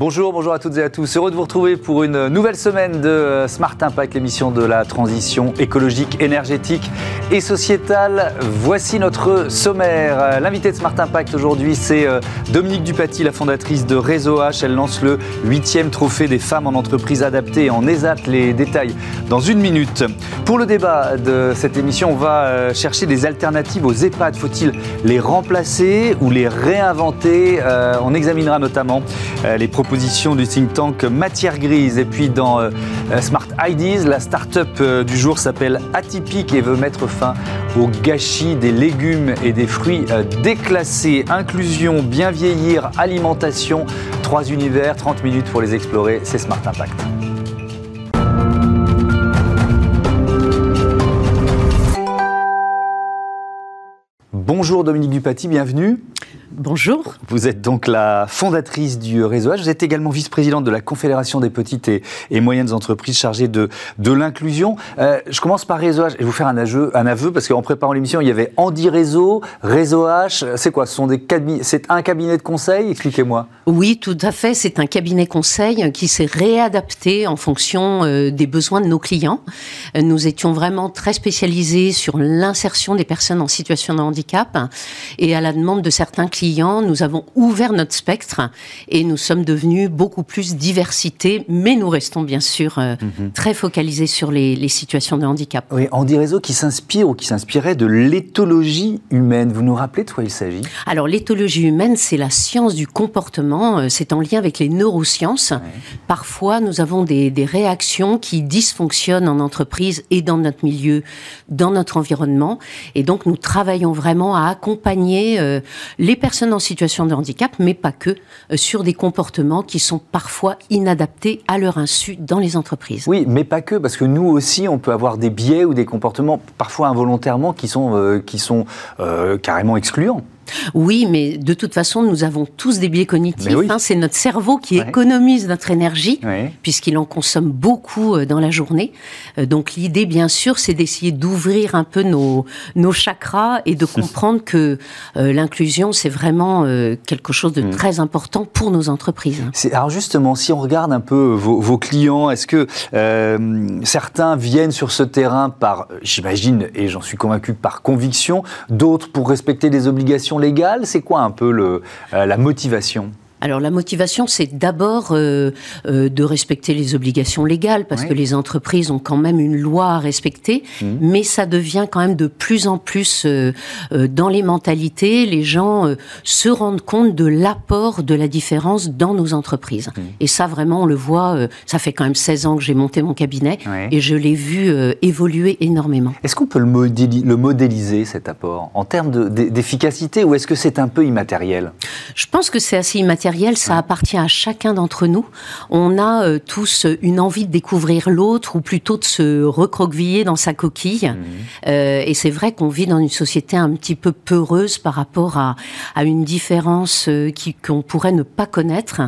Bonjour, bonjour à toutes et à tous. Heureux de vous retrouver pour une nouvelle semaine de Smart Impact, l'émission de la transition écologique, énergétique et sociétale. Voici notre sommaire. L'invité de Smart Impact aujourd'hui, c'est euh, Dominique Dupaty, la fondatrice de Réseau H. Elle lance le huitième trophée des femmes en entreprise adaptée en ESAT. Les détails dans une minute. Pour le débat de cette émission, on va euh, chercher des alternatives aux EHPAD. Faut-il les remplacer ou les réinventer? Euh, On examinera notamment les propositions du think tank Matière Grise. Et puis dans euh, Smart Ideas, la start-up euh, du jour s'appelle Atypique et veut mettre fin au gâchis des légumes et des fruits euh, déclassés. Inclusion, bien vieillir, alimentation, trois univers, 30 minutes pour les explorer. C'est Smart Impact. Bonjour Dominique Dupaty, bienvenue. Bonjour. Vous êtes donc la fondatrice du réseau H. Vous êtes également vice-présidente de la Confédération des petites et, moyennes entreprises chargées de, de l'inclusion. Euh, je commence par réseau H. Je vais vous faire un aveu, un aveu parce qu'en préparant l'émission, il y avait Andy Réseau, Réseau H. C'est quoi? Ce sont des C'est un cabinet de conseil? Expliquez-moi. Oui, tout à fait. C'est un cabinet conseil qui s'est réadapté en fonction euh, des besoins de nos clients. Euh, nous étions vraiment très spécialisés sur l'insertion des personnes en situation de handicap et à la demande de certains clients nous avons ouvert notre spectre et nous sommes devenus beaucoup plus diversité, mais nous restons bien sûr euh, mhm. très focalisés sur les, situations de handicap. Oui, Andy Réseau qui s'inspire ou qui s'inspirait de l'éthologie humaine. Vous nous rappelez de quoi il s'agit? Alors l'éthologie humaine, c'est la science du comportement, euh, c'est en lien avec les neurosciences. Parfois, nous avons des, réactions qui dysfonctionnent en entreprise et dans notre milieu, dans notre environnement. Et donc, nous travaillons vraiment à accompagner euh, les personnes personnes en situation de handicap, mais pas que, euh, sur des comportements qui sont parfois inadaptés à leur insu dans les entreprises. Oui, mais pas que, parce que nous aussi, on peut avoir des biais ou des comportements, parfois involontairement, qui sont, euh, qui sont euh, carrément excluants. Oui, mais de toute façon, nous avons tous des biais cognitifs. Hein. c'est notre cerveau qui économise notre énergie, puisqu'il en consomme beaucoup euh, dans la journée. Euh, donc l'idée, bien sûr, c'est d'essayer d'ouvrir un peu nos, nos chakras et de comprendre que euh, l'inclusion, c'est vraiment quelque chose de mm. très important pour nos entreprises. Alors justement, si on regarde un peu vos, vos clients, est-ce que certains viennent sur ce terrain par, j'imagine, et j'en suis convaincu, par conviction, d'autres pour respecter des obligations C'est quoi un peu euh, la motivation? Alors la motivation, c'est d'abord euh, euh, de respecter les obligations légales, parce que les entreprises ont quand même une loi à respecter, mmh. mais ça devient quand même de plus en plus euh, dans les mentalités, les gens se rendent compte de l'apport de la différence dans nos entreprises. Mmh. Et ça, vraiment, on le voit, ça fait quand même 16 ans que j'ai monté mon cabinet, et je l'ai vu évoluer énormément. Est-ce qu'on peut le, le, modéliser, cet apport, en termes d'efficacité, ou est-ce que c'est un peu immatériel? Je pense que c'est assez immatériel ça appartient à chacun d'entre nous. On a euh, tous une envie de découvrir l'autre, ou plutôt de se recroqueviller dans sa coquille. Mhm. Euh, et c'est vrai qu'on vit dans une société un petit peu peureuse par rapport à, à une différence euh, qu'on pourrait ne pas connaître.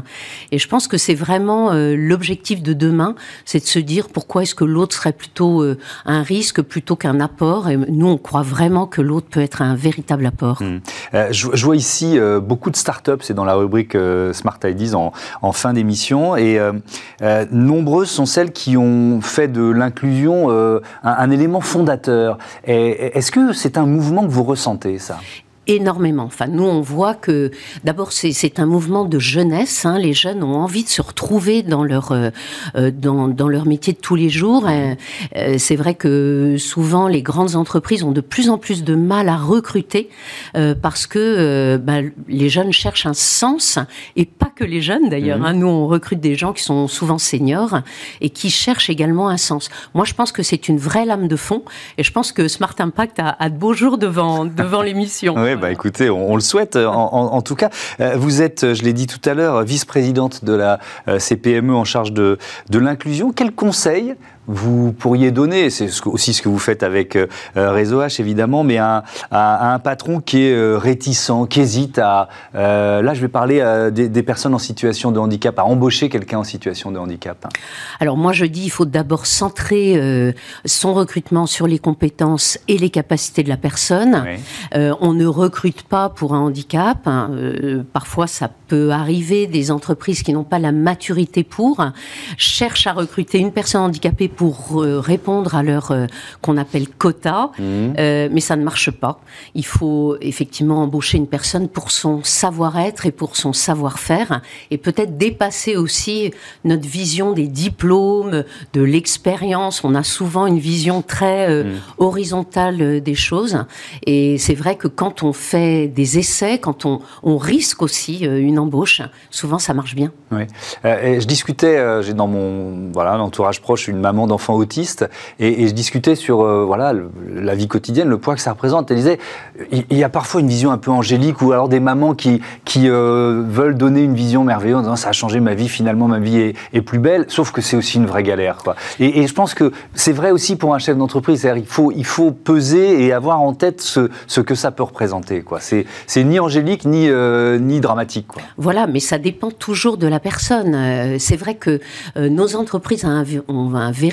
Et je pense que c'est vraiment l'objectif de demain, c'est de se dire pourquoi est-ce que l'autre serait plutôt un risque plutôt qu'un apport. Et nous, on croit vraiment que l'autre peut être un véritable apport. Je, je, vois ici beaucoup de startups, c'est dans la rubrique Smart Ideas en, fin d'émission. Et euh, euh, nombreuses sont celles qui ont fait de l'inclusion euh, un, un, élément fondateur. Est-ce que c'est un mouvement que vous ressentez, ça? Énormément. Enfin, nous, on voit que d'abord c'est un mouvement de jeunesse. Hein. Les jeunes ont envie de se retrouver dans leur euh, euh, dans, dans, leur métier de tous les jours. Euh, c'est vrai que souvent les grandes entreprises ont de plus en plus de mal à recruter parce que bah, les jeunes cherchent un sens et pas que les jeunes d'ailleurs. Mhm. Hein. Nous, on recrute des gens qui sont souvent seniors et qui cherchent également un sens. Moi, je pense que c'est une vraie lame de fond et je pense que Smart Impact a, a de beaux jours devant devant l'émission. Bah écoutez, on, le souhaite euh, en, tout cas. Euh, vous êtes, euh, je l'ai dit tout à l'heure, vice-présidente de la CPME en charge de, de l'inclusion. Quel conseil vous pourriez donner, c'est aussi ce que vous faites avec euh, Réseau H évidemment, mais à, un patron qui est euh, réticent, qui hésite à, euh, là je vais parler des, personnes en situation de handicap, à embaucher quelqu'un en situation de handicap Alors moi je dis il faut d'abord centrer son recrutement sur les compétences et les capacités de la personne. on ne recrute pas pour un handicap, hein. parfois ça peut arriver, des entreprises qui n'ont pas la maturité pour, cherchent à recruter une personne handicapée pour euh, répondre à leur euh, qu'on appelle quota, mmh. euh, mais ça ne marche pas. Il faut effectivement embaucher une personne pour son savoir-être et pour son savoir-faire, et peut-être dépasser aussi notre vision des diplômes, de l'expérience. On a souvent une vision très mmh. horizontale des choses, et c'est vrai que quand on fait des essais, quand on, on risque aussi une embauche, souvent ça marche bien. Oui. je discutais, j'ai dans mon voilà entourage proche une maman d'enfants autistes, et, je discutais sur euh, voilà la vie quotidienne, le poids que ça représente. Elle disait, il y a parfois une vision un peu angélique, ou alors des mamans qui, qui euh, veulent donner une vision merveilleuse, ça a changé ma vie, finalement ma vie est, plus belle, sauf que c'est aussi une vraie galère. Quoi. Et, je pense que c'est vrai aussi pour un chef d'entreprise, il faut, il faut peser et avoir en tête ce, que ça peut représenter. Quoi. C'est, c'est ni angélique ni, euh, ni dramatique. Quoi. Voilà, mais ça dépend toujours de la personne. C'est vrai que nos entreprises ont un véritable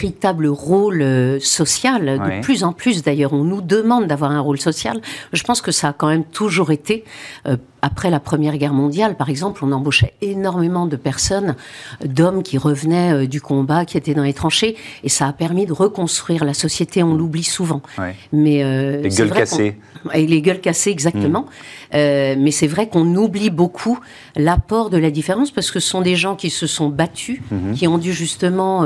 rôle euh, social. De plus en plus, d'ailleurs, on nous demande d'avoir un rôle social. Je pense que ça a quand même toujours été euh, après la Première Guerre mondiale, par exemple, on embauchait énormément de personnes, d'hommes qui revenaient euh, du combat, qui étaient dans les tranchées, et ça a permis de reconstruire la société. On l'oublie souvent. Mais euh, les gueules cassées. Et les gueules cassées, exactement. Mm. Euh, mais c'est vrai qu'on oublie beaucoup l'apport de la différence parce que ce sont des gens qui se sont battus, mm-hmm. qui ont dû justement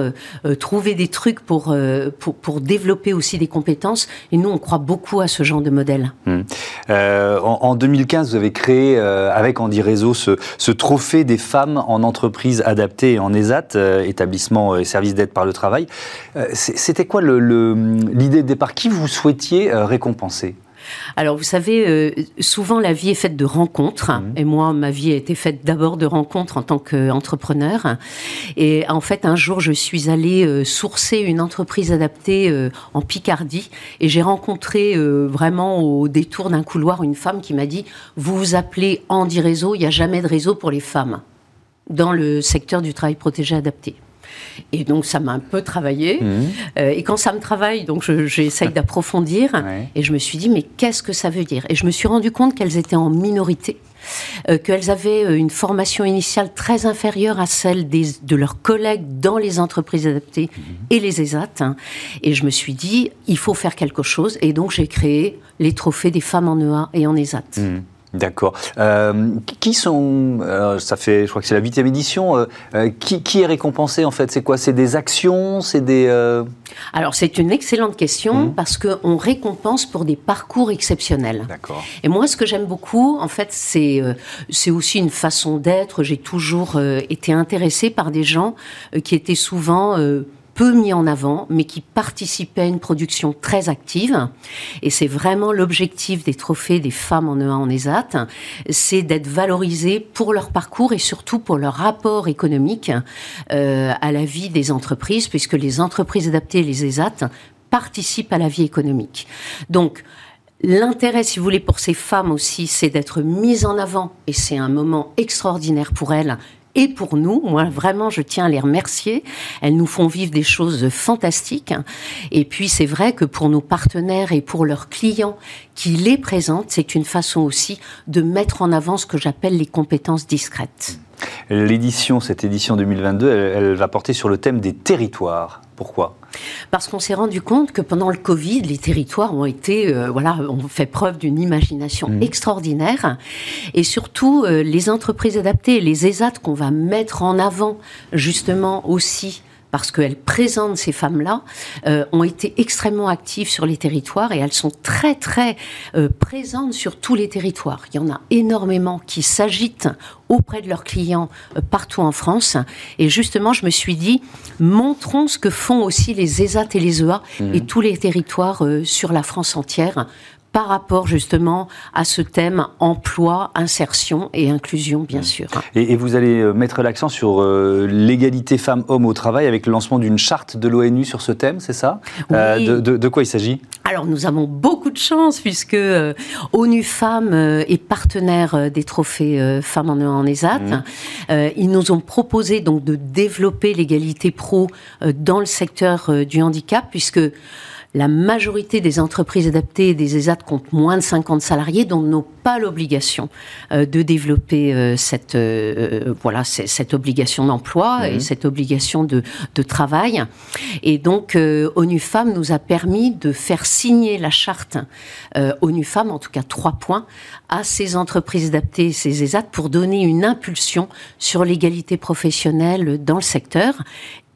trouver des trucs pour, pour, pour développer aussi des compétences. Et nous, on croit beaucoup à ce genre de modèle. Mm. en, en 2015, vous avez créé euh, avec Andy Réseau ce, trophée des femmes en entreprise adaptée en ESAT, euh, établissement et service d'aide par le travail. Euh, c'était quoi l'idée de départ? Qui vous souhaitiez récompenser? Alors, vous savez, euh, souvent la vie est faite de rencontres. Mhm. Et moi, ma vie a été faite d'abord de rencontres en tant qu'entrepreneur. Et en fait, un jour, je suis allée euh, sourcer une entreprise adaptée euh, en Picardie. Et j'ai rencontré vraiment au détour d'un couloir une femme qui m'a dit Vous vous appelez Andy Réseau, il n'y a jamais de réseau pour les femmes dans le secteur du travail protégé adapté. Et donc, ça m'a un peu travaillé. Mhm. Euh, et quand ça me travaille, donc j'essaye d'approfondir. Et je me suis dit, mais qu'est-ce que ça veut dire? Et je me suis rendu compte qu'elles étaient en minorité. Euh, qu'elles avaient euh, une formation initiale très inférieure à celle des, de leurs collègues dans les entreprises adaptées mhm. et les ESAT. Hein. Et je me suis dit, il faut faire quelque chose. Et donc, j'ai créé les trophées des femmes en EA et en ESAT. Mhm. D'accord. Euh, qui sont, euh, ça fait, je crois que c'est la huitième édition, euh, qui, est récompensé en fait? C'est quoi? C'est des actions? C'est des... Alors c'est une excellente question mmh. parce qu'on récompense pour des parcours exceptionnels. D'accord. Et moi ce que j'aime beaucoup, en fait, c'est c'est aussi une façon d'être. J'ai toujours été intéressée par des gens qui étaient souvent peu mis en avant, mais qui participait à une production très active. Et c'est vraiment l'objectif des trophées des femmes en E1 en ESAT, c'est d'être valorisées pour leur parcours et surtout pour leur rapport économique euh, à la vie des entreprises, puisque les entreprises adaptées, les ESAT, participent à la vie économique. Donc, L'intérêt, si vous voulez, pour ces femmes aussi, c'est d'être mises en avant, et c'est un moment extraordinaire pour elles, et pour nous. Moi, vraiment, je tiens à les remercier. Elles nous font vivre des choses fantastiques. Et puis, c'est vrai que pour nos partenaires et pour leurs clients qui les présentent, c'est une façon aussi de mettre en avant ce que j'appelle les compétences discrètes. L'édition, cette édition 2022, elle, va porter sur le thème des territoires. Pourquoi? Parce qu'on s'est rendu compte que pendant le Covid, les territoires ont été, euh, voilà, ont fait preuve d'une imagination mmh. extraordinaire. Et surtout, euh, les entreprises adaptées, les ESAT qu'on va mettre en avant, justement aussi parce qu'elles présentent ces femmes-là, euh, ont été extrêmement actives sur les territoires et elles sont très très euh, présentes sur tous les territoires. Il y en a énormément qui s'agitent auprès de leurs clients euh, partout en France. Et justement, je me suis dit, montrons ce que font aussi les ESAT et les EA mmh. et tous les territoires sur la France entière par rapport justement à ce thème emploi, insertion et inclusion, bien mmh. sûr. Et, vous allez euh, mettre l'accent sur euh, l'égalité femmes-hommes au travail avec le lancement d'une charte de l'ONU sur ce thème, c'est ça? Euh, de, quoi il s'agit? Alors nous avons beaucoup de chance puisque ONU Femmes est partenaire des trophées Femmes en, en ESAT. Mmh. ils nous ont proposé donc de développer l'égalité pro dans le secteur du handicap puisque la majorité des entreprises adaptées et des ESAT comptent moins de 50 salariés, donc n'ont pas l'obligation euh, de développer euh, cette euh, voilà cette obligation d'emploi et mhm. cette obligation de, travail. Et donc ONU Femmes nous a permis de faire signer la charte ONU Femmes, en tout cas trois points, à ces entreprises adaptées, ces ESAT, pour donner une impulsion sur l'égalité professionnelle dans le secteur.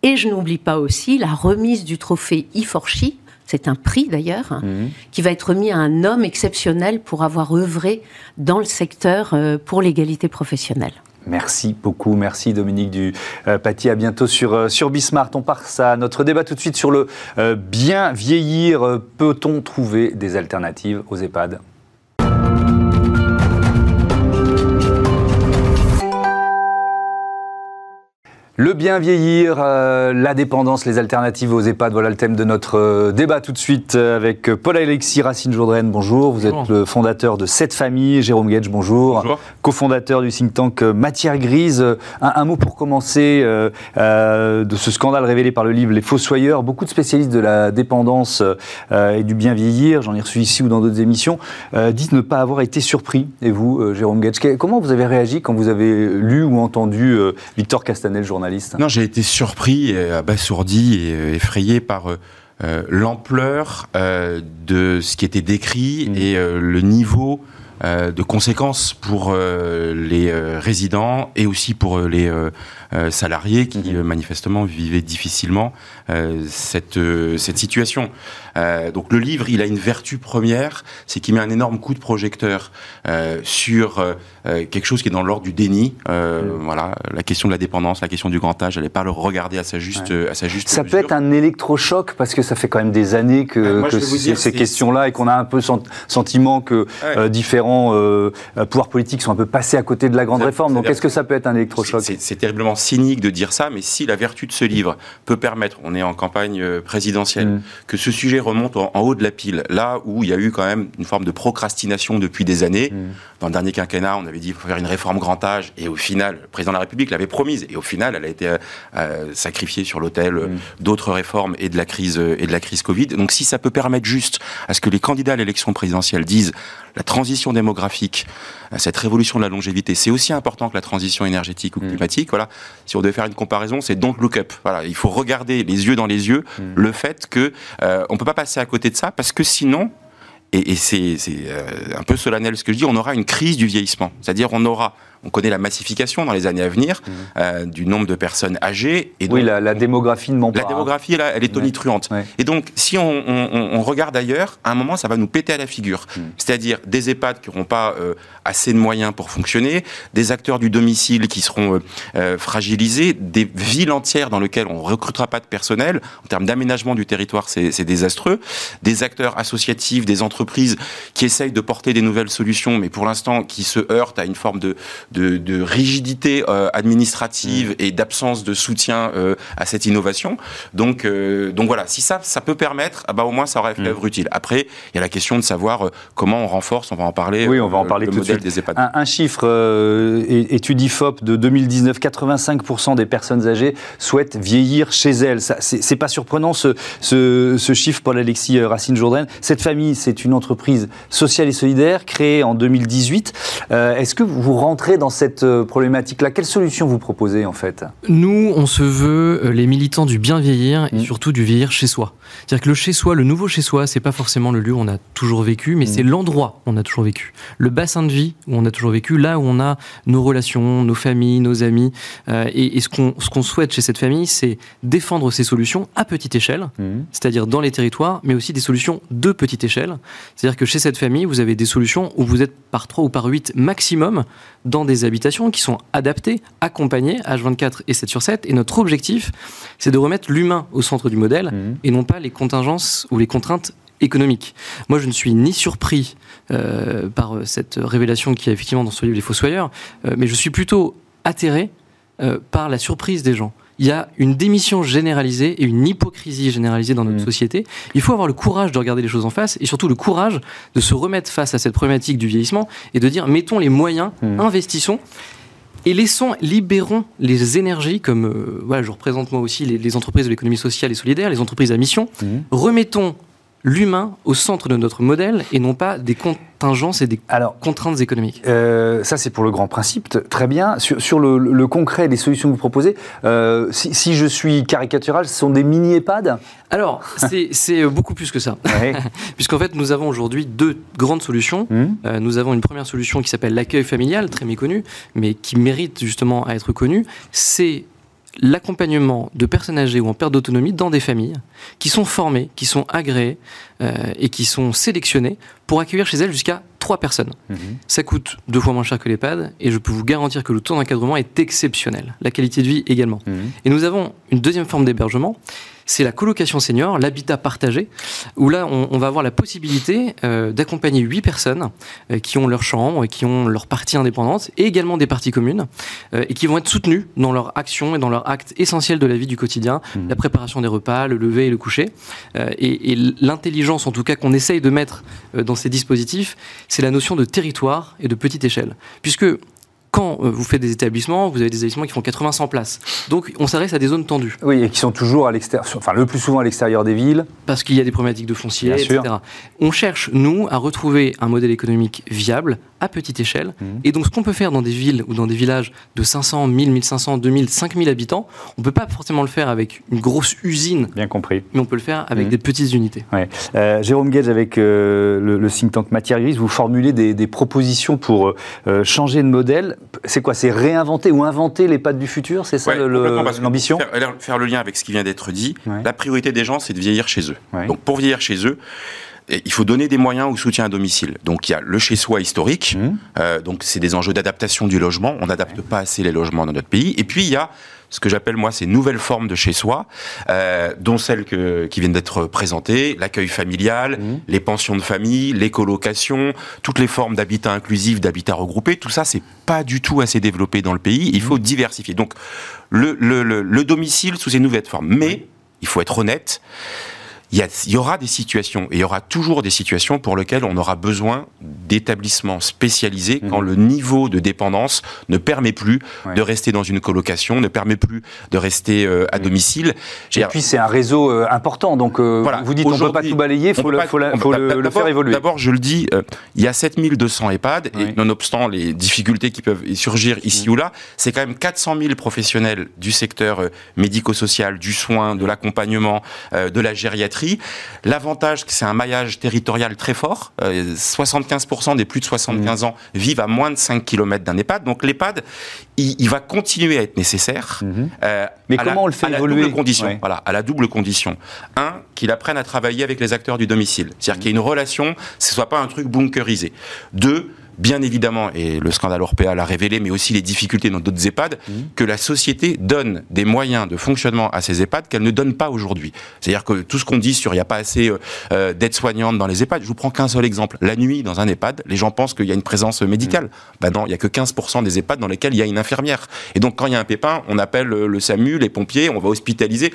Et je n'oublie pas aussi la remise du trophée IFORCHI, c'est un prix d'ailleurs, mhm. qui va être remis à un homme exceptionnel pour avoir œuvré dans le secteur euh, pour l'égalité professionnelle. Merci beaucoup, merci Dominique du euh, À bientôt sur, euh, sur Bismart. On passe à notre débat tout de suite sur le bien vieillir. Peut-on trouver des alternatives aux EHPAD? Le bien vieillir, euh, la dépendance, les alternatives aux EHPAD, voilà le thème de notre euh, débat tout de suite euh, avec Paul-Alexis Racine-Jourdraine, bonjour. Vous êtes le fondateur de Cette Famille, Jérôme Gage, bonjour. bonjour. Co-fondateur du think tank Matière Grise. Un, mot pour commencer de ce scandale révélé par le livre Les Fossoyeurs. Beaucoup de spécialistes de la dépendance et du bien vieillir, j'en ai reçu ici ou dans d'autres émissions, disent ne pas avoir été surpris. Et vous, Jérôme Gage, comment vous avez réagi quand vous avez lu ou entendu Victor Castanel, journaliste non, j'ai été surpris, et abasourdi et euh, effrayé par euh, euh, l'ampleur de ce qui était décrit mmh. et le niveau de conséquences pour les résidents et aussi pour les salariés qui mmh. manifestement vivaient difficilement cette, cette situation. donc le livre, il a une vertu première, c'est qu'il met un énorme coup de projecteur sur euh, quelque chose qui est dans l'ordre du déni. Euh, mm. Voilà, la question de la dépendance, la question du grand âge, elle n'est pas le regarder à sa juste, à sa juste. Ça peut être un électrochoc parce que ça fait quand même des années que, ces questions-là et qu'on a un peu sentiment que euh, différents pouvoirs politiques sont un peu passés à côté de la grande réforme. Donc est-ce que ça peut être un électrochoc C'est terriblement cynique de dire ça, mais si la vertu de ce livre peut permettre, on est en campagne présidentielle, mm. que ce sujet remonte en, haut de la pile, là où il y a eu quand même une forme de procrastination depuis des années. Mm. Dans le dernier quinquennat, on avait dit qu'il faut faire une réforme grand âge, et au final, le président de la République l'avait promise, et au final, elle a été euh, euh, sacrifiée sur l'autel mm. d'autres réformes et de la crise et de la crise Covid. Donc, si ça peut permettre juste à ce que les candidats à l'élection présidentielle disent la transition démographique, euh, cette révolution de la longévité, c'est aussi important que la transition énergétique ou mm. climatique. Voilà, si on devait faire une comparaison, c'est don't look up. Voilà, il faut regarder les yeux dans les yeux mm. le fait que euh, on peut pas passer à côté de ça parce que sinon et, c'est un peu solennel ce que je dis, on aura une crise du vieillissement. C'est-à-dire on aura on connaît la massification dans les années à venir mmh. euh, du nombre de personnes âgées. Et oui, la, démographie ne ment pas. La démographie, là, elle est tonitruante. Et donc, si on, regarde ailleurs, à un moment, ça va nous péter à la figure. Mmh. C'est-à-dire des EHPAD qui n'auront pas euh, assez de moyens pour fonctionner, des acteurs du domicile qui seront euh, fragilisés, des villes entières dans lesquelles on ne recrutera pas de personnel. En termes d'aménagement du territoire, c'est désastreux. Des acteurs associatifs, des entreprises qui essayent de porter des nouvelles solutions, mais pour l'instant qui se heurtent à une forme de, de, rigidité euh, administrative et d'absence de soutien euh, à cette innovation. Donc, euh, donc voilà, si ça, ça peut permettre, ah bah, au moins ça aurait fait mm. œuvre utile. Après, il y a la question de savoir comment on renforce, on va en parler. Oui, on va en parler tout de suite. Des EHPAD. Un, chiffre, étude IFOP de 2019, 85% des personnes âgées souhaitent vieillir chez elles. C'est pas surprenant ce, ce, chiffre, Paul-Alexis Racine-Jourdain. Cette famille, c'est une entreprise sociale et solidaire créée en 2018. Est-ce que vous rentrez dans cette euh, problématique-là. Quelle solution vous proposez en fait? Nous, on se veut euh, les militants du bien vieillir et mm. surtout du vieillir chez soi. C'est-à-dire que le chez soi, le nouveau chez soi, c'est pas forcément le lieu où on a toujours vécu, mais mm. c'est l'endroit où on a toujours vécu. Le bassin de vie où on a toujours vécu, là où on a nos relations, nos familles, nos amis. Euh, et, ce qu'on ce qu'on souhaite chez cette famille, c'est défendre ces solutions à petite échelle, mm. c'est-à-dire dans les territoires, mais aussi des solutions de petite échelle. C'est-à-dire que chez cette famille, vous avez des solutions où vous êtes par 3 ou par 8 maximum dans des habitations qui sont adaptées, accompagnées, H24 et 7 sur 7. Et notre objectif, c'est de remettre l'humain au centre du modèle mmh. et non pas les contingences ou les contraintes économique. Moi, je ne suis ni surpris euh, par cette révélation qui a effectivement dans ce livre Les Fossoyeurs, euh, mais je suis plutôt atterré euh, par la surprise des gens. Il y a une démission généralisée et une hypocrisie généralisée dans notre Mmh. société. Il faut avoir le courage de regarder les choses en face et surtout le courage de se remettre face à cette problématique du vieillissement et de dire mettons les moyens, Mmh. investissons et laissons, libérons les énergies, comme euh, voilà, je représente moi aussi les, les entreprises de l'économie sociale et solidaire, les entreprises à mission. Mhm. Remettons l'humain au centre de notre modèle et non pas des contingences et des Alors, contraintes économiques. Euh, ça, c'est pour le grand principe. Très bien. Sur, sur le, le concret des solutions que vous proposez, euh, si, si je suis caricatural, ce sont des mini-EHPAD Alors, c'est c'est beaucoup plus que ça. Ouais. Puisqu'en fait, nous avons aujourd'hui deux grandes solutions. Hum, Euh, nous avons une première solution qui s'appelle l'accueil familial, très méconnue, mais qui mérite justement à être connue. C'est l'accompagnement de personnes âgées ou en perte d'autonomie dans des familles qui sont formées, qui sont agréées euh, et qui sont sélectionnées pour accueillir chez elles jusqu'à trois personnes. mhm. Ça coûte deux fois moins cher que l'EHPAD et je peux vous garantir que le taux d'encadrement est exceptionnel. La qualité de vie également. Mhm. Et nous avons une deuxième forme d'hébergement, c'est la colocation senior, l'habitat partagé, où là, on, on va avoir la possibilité euh, d'accompagner huit personnes euh, qui ont leur chambre, et qui ont leur partie indépendante, et également des parties communes, euh, et qui vont être soutenues dans leur action et dans leur acte essentiel de la vie du quotidien, Mhm. la préparation des repas, le lever et le coucher. Euh, et et l'intelligence, en tout cas, qu'on essaye de mettre euh, dans ces dispositifs, c'est la notion de territoire et de petite échelle. Puisque quand euh, vous faites des établissements, vous avez des établissements qui font 80-100 places. Donc on s'adresse à des zones tendues. Oui, et qui sont toujours à l'extérieur, enfin le plus souvent à l'extérieur des villes. parce qu'il y a des problématiques de foncier, Bien sûr. etc. On cherche, nous, à retrouver un modèle économique viable, à petite échelle. Mhm. Et donc, ce qu'on peut faire dans des villes ou dans des villages de 500, 1000, 1500, 2000, 5000 habitants, on ne peut pas forcément le faire avec une grosse usine, Bien compris. mais on peut le faire avec Mhm. des petites unités. Ouais. Euh, Jérôme Gage, avec euh, le, le think tank Matière Grise, vous formulez des, des propositions pour euh, changer de modèle. C'est quoi? C'est réinventer ou inventer les pattes du futur? C'est ça Ouais, l'ambition? faire, faire le lien avec ce qui vient d'être dit, Ouais. la priorité des gens, c'est de vieillir chez eux. Ouais. Donc pour vieillir chez eux, il faut donner des moyens au soutien à domicile. Donc il y a le chez-soi historique, Mhm. euh, donc c'est des enjeux d'adaptation du logement. On n'adapte pas assez les logements dans notre pays. Et puis il y a ce que j'appelle moi ces nouvelles formes de chez-soi, euh, dont celles que, qui viennent d'être présentées, l'accueil familial, Mhm. les pensions de famille, les colocations, toutes les formes d'habitat inclusif, d'habitat regroupé, tout ça c'est pas du tout assez développé dans le pays. Il faut diversifier. Donc le, le, le, le domicile sous ces nouvelles formes. Mais il faut être honnête. Il y, aura des situations, et il y aura toujours des situations pour lesquelles on aura besoin d'établissements spécialisés Mhm. quand le niveau de dépendance ne permet plus Ouais. de rester dans une colocation, ne permet plus de rester euh, à domicile. Et puis c'est un réseau euh, important, donc euh, Voilà. vous dites on ne peut pas tout balayer, il faut, le, pas- faut la- on faut peut- le- le d'abord- faire évoluer. D'abord, je le dis, il y a 7200 EHPAD, Oui. et nonobstant les difficultés qui peuvent surgir ici Mm. ou là, c'est quand même 400 000 professionnels du secteur médico-social, du soin, de l'accompagnement, de la gériatrie. L'avantage, c'est un maillage territorial très fort. Euh, 75% des plus de 75 Mm. ans vivent à moins de 5 km d'un EHPAD. Donc l'EHPAD, il, il va continuer à être nécessaire. Mhm. Euh, Mais comment la- on le fait à la double condition. Ouais. Voilà, à la double condition. Un, qu'il apprenne à travailler avec les acteurs du domicile. C'est-à-dire qu'il y ait une relation, ce soit pas un truc bunkerisé. Deux, bien évidemment, et le scandale Orpea l'a révélé, mais aussi les difficultés dans d'autres EHPAD, que la société donne des moyens de fonctionnement à ces EHPAD qu'elle ne donne pas aujourd'hui. C'est-à-dire que tout ce qu'on dit sur il n'y a pas assez euh, euh, d'aides-soignantes dans les EHPAD, je vous prends qu'un seul exemple. La nuit, dans un EHPAD, les gens pensent qu'il y a une présence médicale. Bah non, il n'y a que 15% des EHPAD dans lesquels il y a une infirmière. Et donc, quand il y a un pépin, on appelle euh, le SAMU, les pompiers, on va hospitaliser.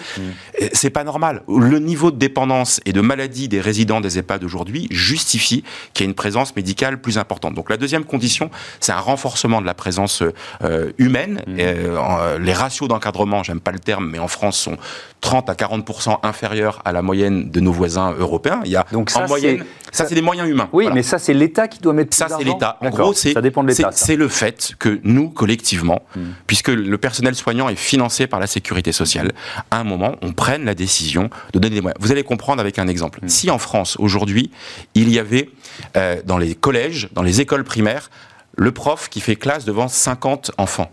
Et C'est pas normal. Le niveau de dépendance et de maladie des résidents des EHPAD aujourd'hui justifie qu'il y ait une présence médicale plus importante. Donc la deuxième condition, c'est un renforcement de la présence euh, humaine. Et, euh, euh, les ratios d'encadrement, j'aime pas le terme, mais en France sont 30 à 40% inférieurs à la moyenne de nos voisins européens. Il y a Donc ça, en moyenne, c'est- ça c'est des moyens humains. Oui, Voilà. mais ça c'est l'État qui doit mettre Ça, c'est l'État. En gros, c'est ça dépend de l'État. c'est- le fait que nous, collectivement, Hmm. puisque le personnel soignant est financé par la sécurité sociale, à un moment, on prenne la décision de donner des moyens. Vous allez comprendre avec un exemple. Hmm. Si en France, aujourd'hui, il y avait euh, dans les collèges, dans les écoles primaires, le prof qui fait classe devant 50 enfants,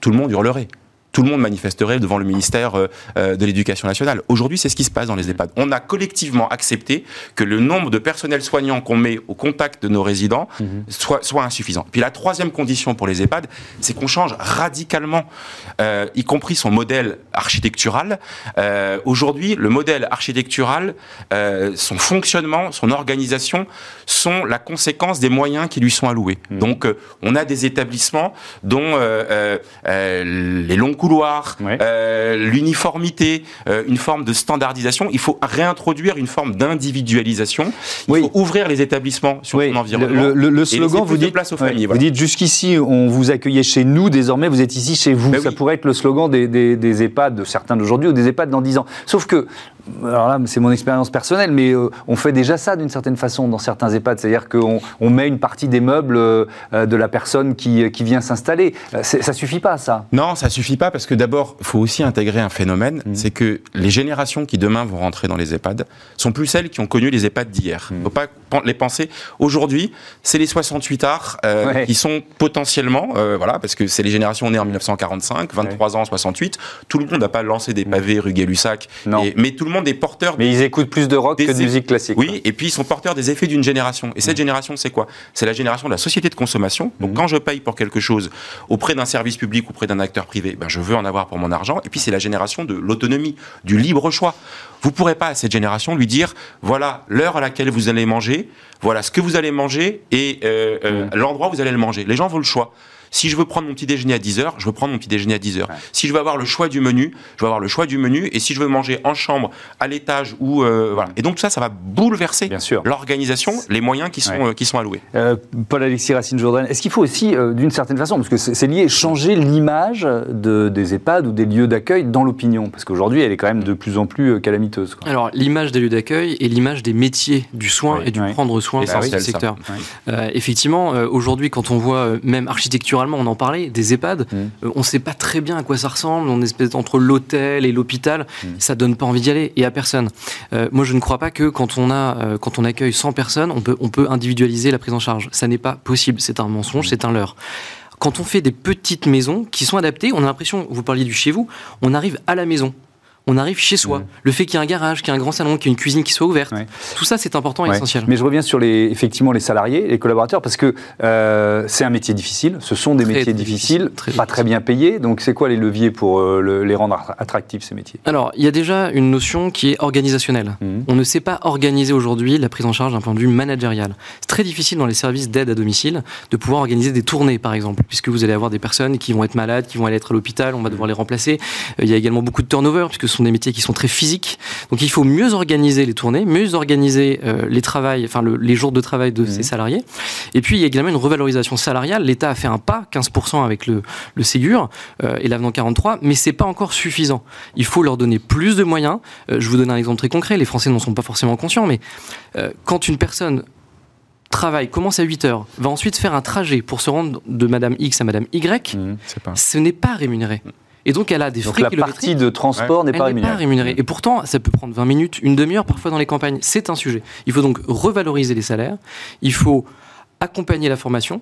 tout le monde hurlerait. Tout le monde manifesterait devant le ministère euh, euh, de l'Éducation nationale. Aujourd'hui, c'est ce qui se passe dans les EHPAD. On a collectivement accepté que le nombre de personnels soignants qu'on met au contact de nos résidents mhm. soit, soit insuffisant. Puis la troisième condition pour les EHPAD, c'est qu'on change radicalement, euh, y compris son modèle architectural. Aujourd'hui, le modèle architectural, son fonctionnement, son organisation sont la conséquence des moyens qui lui sont alloués. Mhm. Donc, on a des établissements dont les longs couloir, euh, l'uniformité, euh, une forme de standardisation. Il faut réintroduire une forme d'individualisation. Il faut ouvrir les établissements sur son environnement. Le, slogan, vous dites, place aux familles, vous dites jusqu'ici, on vous accueillait chez nous, désormais vous êtes ici chez vous. Ben Ça pourrait être le slogan des, des, des EHPAD, de certains d'aujourd'hui ou des EHPAD dans 10 ans. Sauf que alors là, c'est mon expérience personnelle, mais euh, on fait déjà ça d'une certaine façon dans certains EHPAD, c'est-à-dire qu'on on met une partie des meubles euh, de la personne qui, qui vient s'installer. Euh, ça suffit pas, ça? Non, ça suffit pas parce que d'abord, il faut aussi intégrer un phénomène, mmh. c'est que les générations qui demain vont rentrer dans les EHPAD sont plus celles qui ont connu les EHPAD d'hier. Il mmh. faut pas les penser. Aujourd'hui, c'est les 68 arts qui sont potentiellement, voilà, parce que c'est les générations nées en 1945, 23 ans, 68. Tout le monde n'a pas lancé des pavés rue Gay-Lussac, mais tout le monde des porteurs. Mais ils écoutent plus de rock que de musique classique. Oui, et puis ils sont porteurs des effets d'une génération. Et cette génération, c'est quoi? C'est la génération de la société de consommation. Donc quand je paye pour quelque chose auprès d'un service public ou auprès d'un acteur privé, ben, je veux en avoir pour mon argent. Et puis c'est la génération de l'autonomie, du libre choix. Vous pourrez pas à cette génération lui dire voilà l'heure à laquelle vous allez manger, voilà ce que vous allez manger et euh, euh, l'endroit où vous allez le manger. Les gens veulent le choix. Si je veux prendre mon petit déjeuner à 10h, je veux prendre mon petit déjeuner à 10h. Si je veux avoir le choix du menu, je veux avoir le choix du menu. Et si je veux manger en chambre, à l'étage ou euh, voilà. Et donc tout ça, ça va bouleverser l'organisation, les moyens qui sont, euh, qui sont alloués. Euh, Paul-Alexis Racine-Jourdain, est-ce qu'il faut aussi, d'une certaine façon, parce que c'est lié, changer l'image de, des EHPAD ou des lieux d'accueil dans l'opinion? Parce qu'aujourd'hui, elle est quand même de plus en plus calamiteuse. Alors, l'image des lieux d'accueil et l'image des métiers du soin et du prendre soin dans ce secteur. effectivement, aujourd'hui, quand on voit même architecture on en parlait, des EHPAD, mmh. euh, on ne sait pas très bien à quoi ça ressemble, on est entre l'hôtel et l'hôpital, mmh. ça donne pas envie d'y aller et à personne. Euh, moi, je ne crois pas que quand on, a, euh, quand on accueille 100 personnes, on peut, on peut individualiser la prise en charge. Ça n'est pas possible, c'est un mensonge, mmh. c'est un leurre quand on fait des petites maisons qui sont adaptées, on a l'impression, vous parliez du chez vous, on arrive à la maison on arrive chez soi. Le fait qu'il y ait un garage, qu'il y ait un grand salon, qu'il y ait une cuisine qui soit ouverte, tout ça c'est important et essentiel. Mais je reviens sur les, effectivement les salariés, les collaborateurs, parce que euh, c'est un métier difficile, ce sont des métiers difficiles, pas très bien payés, donc c'est quoi les leviers pour euh, les rendre attractifs ces métiers? Alors il y a déjà une notion qui est organisationnelle. Mmh. On ne sait pas organiser aujourd'hui la prise en charge d'un point de vue managérial. C'est très difficile dans les services d'aide à domicile de pouvoir organiser des tournées par exemple, puisque vous allez avoir des personnes qui vont être malades, qui vont aller être à l'hôpital, on va devoir les remplacer. Euh, il y a également beaucoup de turnover, puisque sont des métiers qui sont très physiques. Donc il faut mieux organiser les tournées, mieux organiser euh, les travails, enfin les jours de travail de ces mmh. salariés. Et puis il y a également une revalorisation salariale. L'État a fait un pas, 15% avec le, le Ségur euh, et l'avenant 43, mais c'est pas encore suffisant. Il faut leur donner plus de moyens. Euh, je vous donne un exemple très concret. Les Français n'en sont pas forcément conscients, mais quand une personne travaille, commence à 8 heures, va ensuite faire un trajet pour se rendre de Madame X à Madame Y, mmh, ce n'est pas rémunéré. Et donc, elle a des donc la partie de transport n'est pas, rémunérée. Et pourtant, ça peut prendre 20 minutes, une demi-heure, parfois dans les campagnes. C'est un sujet. Il faut donc revaloriser les salaires. Il faut accompagner la formation.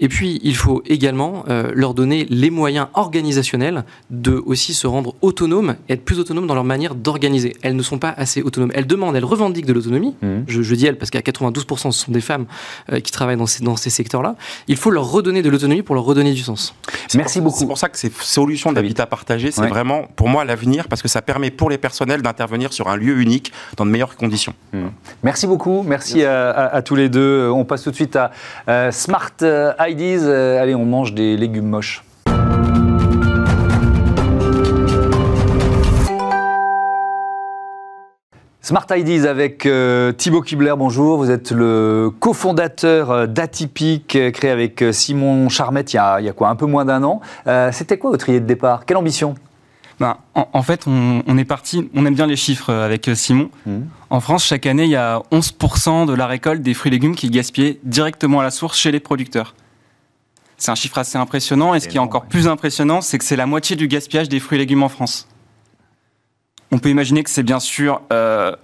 Et puis, il faut également euh, leur donner les moyens organisationnels de aussi se rendre autonomes, être plus autonomes dans leur manière d'organiser. Elles ne sont pas assez autonomes. Elles demandent, elles revendiquent de l'autonomie. Mmh. Je, dis elles parce qu'à 92% ce sont des femmes euh, qui travaillent dans ces, dans ces secteurs-là. Il faut leur redonner de l'autonomie pour leur redonner du sens. Merci beaucoup. C'est pour ça que ces solutions d'habitat partagé, c'est vraiment pour moi l'avenir parce que ça permet pour les personnels d'intervenir sur un lieu unique dans de meilleures conditions. Mmh. Merci beaucoup. Merci, À, tous les deux. On passe tout de suite à euh, Smart Heidi's, euh, allez, on mange des légumes moches. Smart Ideas avec euh, Thibaut Kibler, bonjour. Vous êtes le cofondateur euh, d'Atypique, créé avec Simon Charmette il y a, il y a quoi, un peu moins d'un an. C'était quoi votre idée de départ? Quelle ambition? Ben, en, fait, on, est parti, on aime bien les chiffres avec Simon. Mmh. En France, chaque année, il y a 11% de la récolte des fruits et légumes qui est gaspillée directement à la source chez les producteurs. C'est un chiffre assez impressionnant. Et ce qui est encore plus impressionnant, c'est que c'est la moitié du gaspillage des fruits et légumes en France. On peut imaginer que c'est bien sûr euh,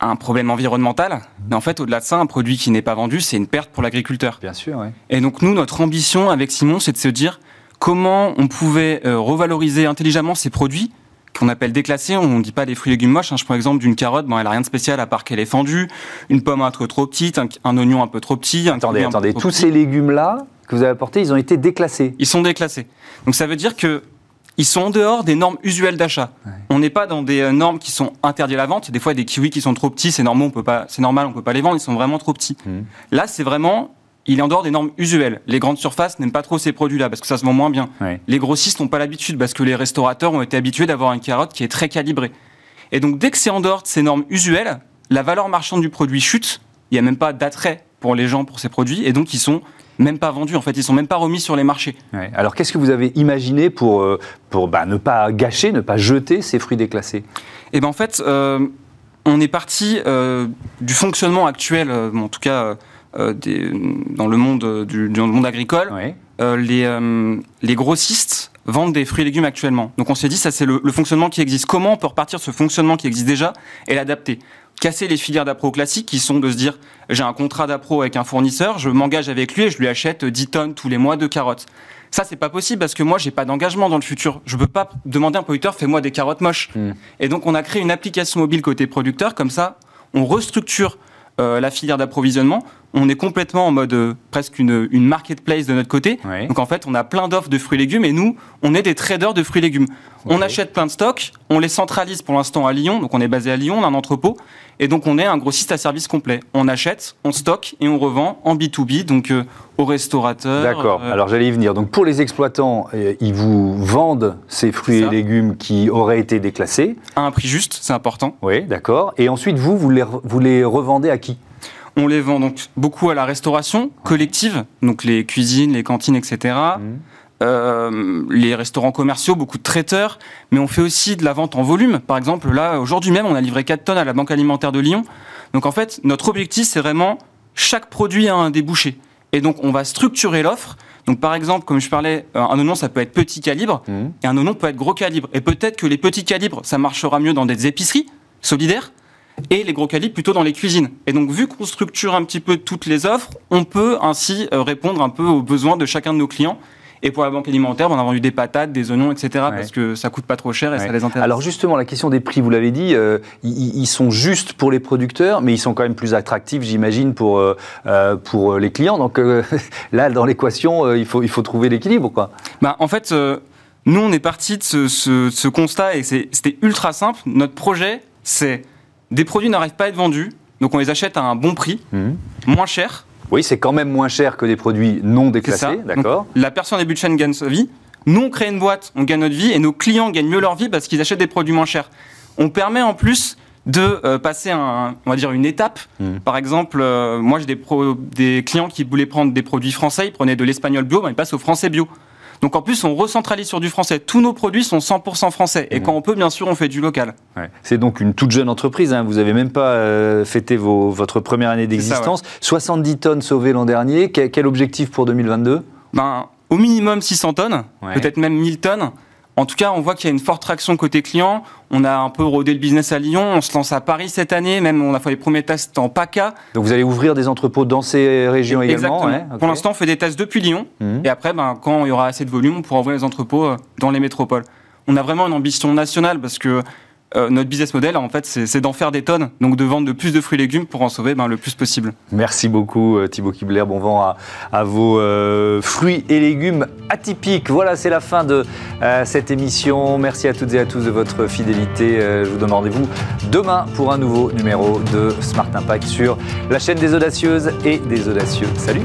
un problème environnemental, mais en fait, au-delà de ça, un produit qui n'est pas vendu, c'est une perte pour l'agriculteur. Bien sûr, oui. Et donc, nous, notre ambition avec Simon, c'est de se dire comment on pouvait revaloriser intelligemment ces produits qu'on appelle déclassés. On ne dit pas des fruits et légumes moches. Hein. Je prends l'exemple d'une carotte, bon, elle n'a rien de spécial à part qu'elle est fendue. Une pomme un peu trop petite, un, oignon un peu trop petit. attendez, attendez. Tous ces légumes-là que vous avez apportés, ils ont été déclassés. Ils sont déclassés. Donc ça veut dire que ils sont en dehors des normes usuelles d'achat. On n'est pas dans des euh, normes qui sont interdites à la vente. Des fois, des kiwis qui sont trop petits, c'est normal, on peut pas, c'est normal, on peut pas les vendre. Ils sont vraiment trop petits. Mmh. Là, c'est vraiment il est en dehors des normes usuelles. Les grandes surfaces n'aiment pas trop ces produits-là parce que ça se vend moins bien. Les grossistes n'ont pas l'habitude parce que les restaurateurs ont été habitués d'avoir une carotte qui est très calibrée. Et donc dès que c'est en dehors de ces normes usuelles, la valeur marchande du produit chute. Il n'y a même pas d'attrait pour les gens pour ces produits et donc ils sont même pas vendus. En fait, ils sont même pas remis sur les marchés. Alors qu'est-ce que vous avez imaginé pour, euh, pour bah, ne pas gâcher, ne pas jeter ces fruits déclassés? Eh ben en fait, euh, on est parti euh, du fonctionnement actuel, en tout cas euh, dans, le monde, du, monde agricole, euh, les, euh, les grossistes vendent des fruits et légumes actuellement. Donc on s'est dit, ça c'est le, fonctionnement qui existe. Comment on peut repartir de ce fonctionnement qui existe déjà et l'adapter? Casser les filières d'appro classiques qui sont de se dire, j'ai un contrat d'appro avec un fournisseur, je m'engage avec lui et je lui achète 10 tonnes tous les mois de carottes. Ça, c'est pas possible parce que moi, j'ai pas d'engagement dans le futur. Je peux pas demander à un producteur, fais-moi des carottes moches. Hmm. Et donc, on a créé une application mobile côté producteur. Comme ça, on restructure euh, la filière d'approvisionnement, on est complètement en mode euh, presque une, marketplace de notre côté. Donc en fait, on a plein d'offres de fruits et légumes et nous, on est des traders de fruits et légumes. On achète plein de stocks, on les centralise pour l'instant à Lyon, donc on est basé à Lyon, on a un entrepôt, et donc on est un grossiste à service complet. On achète, on stocke et on revend en B2B, donc euh, aux restaurateurs. D'accord, alors j'allais y venir. Donc pour les exploitants, ils vous vendent ces fruits et légumes qui auraient été déclassés. À un prix juste, c'est important. Oui, d'accord. Et ensuite, vous, vous les, vous les revendez à qui? On les vend donc beaucoup à la restauration collective, donc les cuisines, les cantines, etc. Mmh. Euh, les restaurants commerciaux, beaucoup de traiteurs, mais on fait aussi de la vente en volume. Par exemple, là, aujourd'hui même, on a livré 4 tonnes à la Banque alimentaire de Lyon. Donc en fait, notre objectif, c'est vraiment chaque produit a un débouché. Et donc, on va structurer l'offre. Donc, par exemple, comme je parlais, un oignon, ça peut être petit calibre, mmh. et un oignon peut être gros calibre. Et peut-être que les petits calibres, ça marchera mieux dans des épiceries solidaires, et les gros calibres plutôt dans les cuisines. Et donc, vu qu'on structure un petit peu toutes les offres, on peut ainsi euh, répondre un peu aux besoins de chacun de nos clients. Et pour la banque alimentaire, on a vendu des patates, des oignons, etc. Parce que ça coûte pas trop cher et ça les intéresse. Alors justement, la question des prix, vous l'avez dit, euh, ils, sont justes pour les producteurs, mais ils sont quand même plus attractifs, j'imagine, pour, euh, pour les clients. Donc là, dans l'équation, il, faut, il faut trouver l'équilibre. Quoi. Bah, en fait, nous, on est parti de ce, ce, ce constat et c'était ultra simple. Notre projet, c'est des produits n'arrivent pas à être vendus, donc on les achète à un bon prix, mhm. moins cher. Oui, c'est quand même moins cher que des produits non déclassés, d'accord. La personne en début de chaîne gagne sa vie. Nous, on crée une boîte, on gagne notre vie, et nos clients gagnent mieux leur vie parce qu'ils achètent des produits moins chers. On permet en plus de euh, passer un, on va dire une étape. Mhm. Par exemple, euh, moi j'ai des, des clients qui voulaient prendre des produits français, ils prenaient de l'espagnol bio, ben, ils passent au français bio. Donc en plus, on recentralise sur du français. Tous nos produits sont 100% français. Et mmh. quand on peut, bien sûr, on fait du local. C'est donc une toute jeune entreprise. Hein. Vous n'avez même pas euh, fêté votre première année d'existence. 70 tonnes sauvées l'an dernier. Quel, objectif pour 2022 ben, Au minimum 600 tonnes, peut-être même 1000 tonnes. En tout cas, on voit qu'il y a une forte traction côté client. On a un peu rodé le business à Lyon. On se lance à Paris cette année. Même, on a fait les premiers tests en PACA. Donc, vous allez ouvrir des entrepôts dans ces régions également Pour l'instant, on fait des tests depuis Lyon. Mhm. Et après, ben, quand il y aura assez de volume, on pourra ouvrir les entrepôts euh, dans les métropoles. On a vraiment une ambition nationale parce que euh, notre business model, en fait, c'est d'en faire des tonnes, donc de vendre de plus de fruits et légumes pour en sauver ben, le plus possible. Merci beaucoup euh, Thibaut Kibler, bon vent à, vos euh, fruits et légumes atypiques. Voilà, c'est la fin de cette émission. Merci à toutes et à tous de votre fidélité. je vous donne rendez-vous demain pour un nouveau numéro de Smart Impact sur la chaîne des audacieuses et des audacieux. Salut